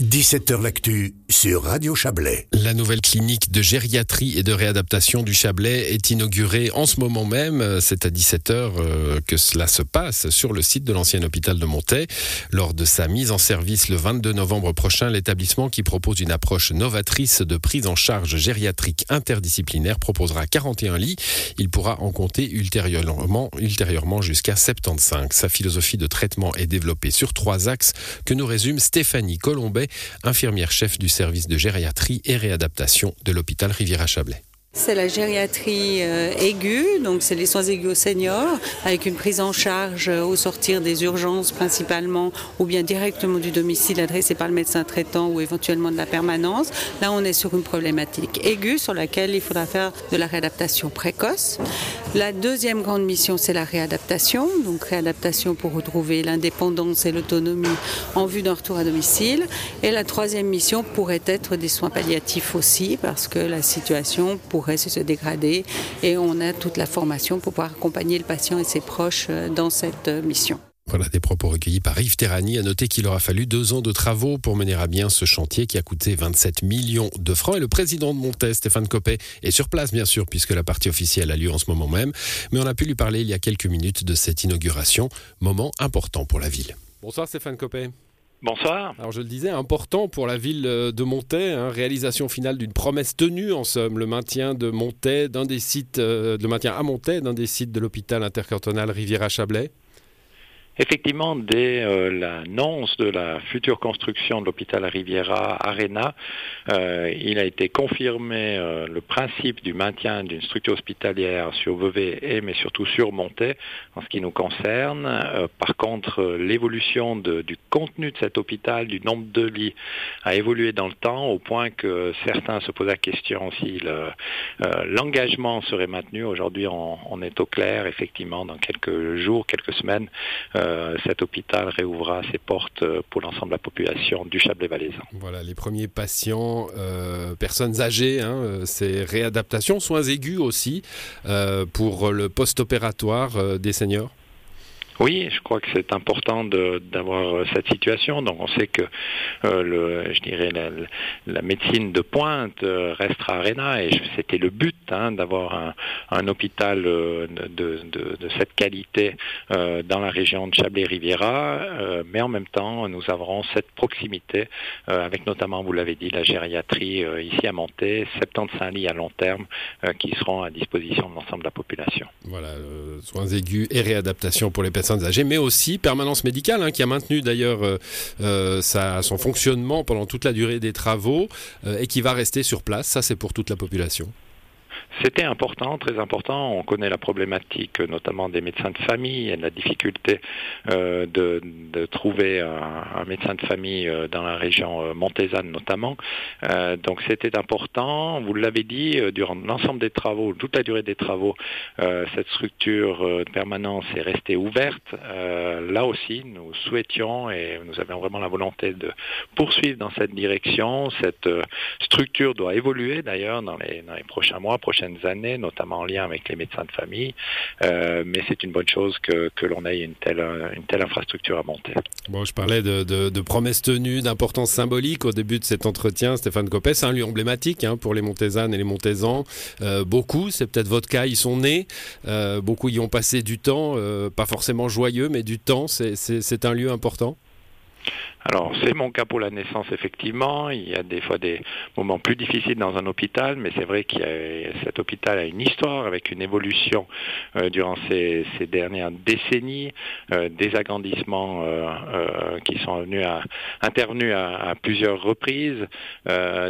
17h L'actu sur Radio Chablais. La nouvelle clinique de gériatrie et de réadaptation du Chablais est inaugurée en ce moment même. C'est à 17h euh, que cela se passe sur le site de l'ancien hôpital de Montaix. Lors de sa mise en service le 22 novembre prochain, l'établissement qui propose une approche novatrice de prise en charge gériatrique interdisciplinaire proposera 41 lits. Il pourra en compter ultérieurement, ultérieurement jusqu'à 75. Sa philosophie de traitement est développée sur trois axes que nous résume Stéphanie Colombet infirmière chef du service de gériatrie et réadaptation de l'hôpital Riviera-Chablais. C'est la gériatrie euh, aiguë, donc c'est les soins aigus aux seniors, avec une prise en charge au sortir des urgences principalement, ou bien directement du domicile adressé par le médecin traitant ou éventuellement de la permanence. Là, on est sur une problématique aiguë sur laquelle il faudra faire de la réadaptation précoce. La deuxième grande mission, c'est la réadaptation, donc réadaptation pour retrouver l'indépendance et l'autonomie en vue d'un retour à domicile. Et la troisième mission pourrait être des soins palliatifs aussi, parce que la situation pourrait se dégrader et on a toute la formation pour pouvoir accompagner le patient et ses proches euh, dans cette euh, mission. Voilà des propos recueillis par Yves Terrani. À noter qu'il aura fallu deux ans de travaux pour mener à bien ce chantier qui a coûté 27 millions de francs. Et le président de Montaigne, Stéphane Copé, est sur place, bien sûr, puisque la partie officielle a lieu en ce moment même. Mais on a pu lui parler il y a quelques minutes de cette inauguration, moment important pour la ville. Bonsoir Stéphane Copé. Bonsoir. Alors je le disais, important pour la ville de Montaix, hein, réalisation finale d'une promesse tenue en somme, le maintien de Montaix, d'un des sites, euh, le maintien à Montaix d'un des sites de l'hôpital intercantonal Riviera-Chablais. Effectivement, dès euh, l'annonce de la future construction de l'hôpital Riviera Arena, euh, il a été confirmé euh, le principe du maintien d'une structure hospitalière sur Vevey et mais surtout sur Montaix en ce qui nous concerne. par contre, l'évolution du contenu de cet hôpital, du nombre de lits, a évolué dans le temps au point que certains se posent la question si l'engagement serait maintenu. Aujourd'hui, on, est au clair, effectivement, dans quelques jours, quelques semaines. Cet hôpital réouvrira ses portes euh, pour l'ensemble de la population du Chablais-Valaisan. Voilà, les premiers patients, euh, personnes âgées, hein, c'est réadaptation, soins aigus aussi pour le post-opératoire des seniors oui, je crois que c'est important d'avoir euh, cette situation. Donc on sait que euh, le, je dirais la, médecine de pointe euh, restera Arena et c'était le but hein, d'avoir un, hôpital de, cette qualité dans la région de Chablais-Riviera, mais en même temps nous avons cette proximité avec notamment, vous l'avez dit, la gériatrie ici à Monté, 75 lits à long terme qui seront à disposition de l'ensemble de la population. Voilà, soins aigus et réadaptation pour les mais aussi permanence médicale, hein, qui a maintenu d'ailleurs euh, euh, son fonctionnement pendant toute la durée des travaux euh, et qui va rester sur place. Ça, c'est pour toute la population. C'était important, très important. On connaît la problématique notamment des médecins de famille et la difficulté euh, de, trouver un, médecin de famille euh, dans la région euh, montésane notamment. donc c'était important. Vous l'avez dit, durant l'ensemble des travaux, toute la durée des travaux, cette structure de permanence est restée ouverte. là aussi, nous souhaitions et nous avions vraiment la volonté de poursuivre dans cette direction. Cette structure doit évoluer d'ailleurs dans les prochains mois, prochaines années, notamment en lien avec les médecins de famille. Euh, mais c'est une bonne chose que, que l'on ait une telle, une telle infrastructure à monter. Bon, je parlais de, de, promesses tenues, d'importance symbolique au début de cet entretien. Stéphane Copet, c'est un lieu emblématique hein, pour les Montaisanes et les Montaisans. Euh, beaucoup, c'est peut-être votre cas, ils sont nés. Euh, beaucoup y ont passé du temps, pas forcément joyeux, mais du temps. C'est un lieu important? Alors c'est mon cas pour la naissance effectivement. Il y a des fois des moments plus difficiles dans un hôpital, mais c'est vrai que cet hôpital a une histoire avec une évolution euh, durant ces, dernières décennies, euh, des agrandissements euh, qui sont venus à, intervenus à, plusieurs reprises.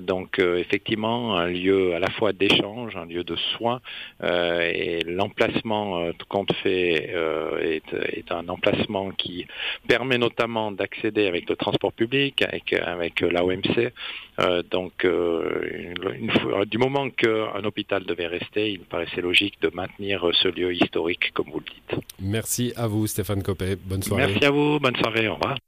donc effectivement un lieu à la fois d'échange, un lieu de soins et l'emplacement compte fait est, est, un emplacement qui permet notamment d'accéder avec le transport public, avec, avec l'AOMC. Euh, donc, euh, du moment qu'un hôpital devait rester, il me paraissait logique de maintenir ce lieu historique, comme vous le dites. Merci à vous, Stéphane Copé. Bonne soirée. Merci à vous. Bonne soirée. Au revoir.